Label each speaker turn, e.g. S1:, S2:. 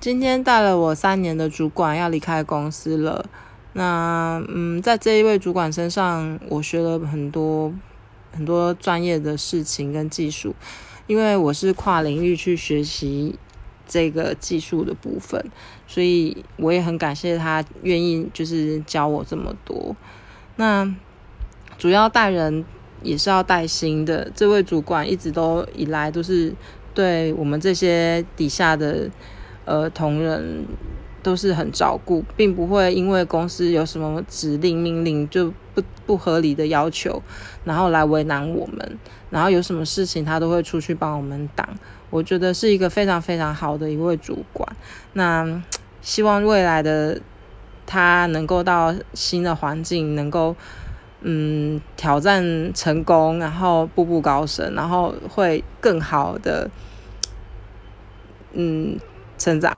S1: 今天带了我三年的主管要离开公司了。那嗯，在这一位主管身上，我学了很多很多专业的事情跟技术，因为我是跨领域去学习这个技术的部分，所以我也很感谢他愿意就是教我这么多。那主要带人也是要带心的，这位主管一直都以来都是对我们这些底下的呃同仁。都是很照顾，并不会因为公司有什么指令命令就不不合理的要求，然后来为难我们。然后有什么事情他都会出去帮我们挡。我觉得是一个非常非常好的一位主管。那希望未来的他能够到新的环境，能够嗯挑战成功，然后步步高升，然后会更好的嗯成长。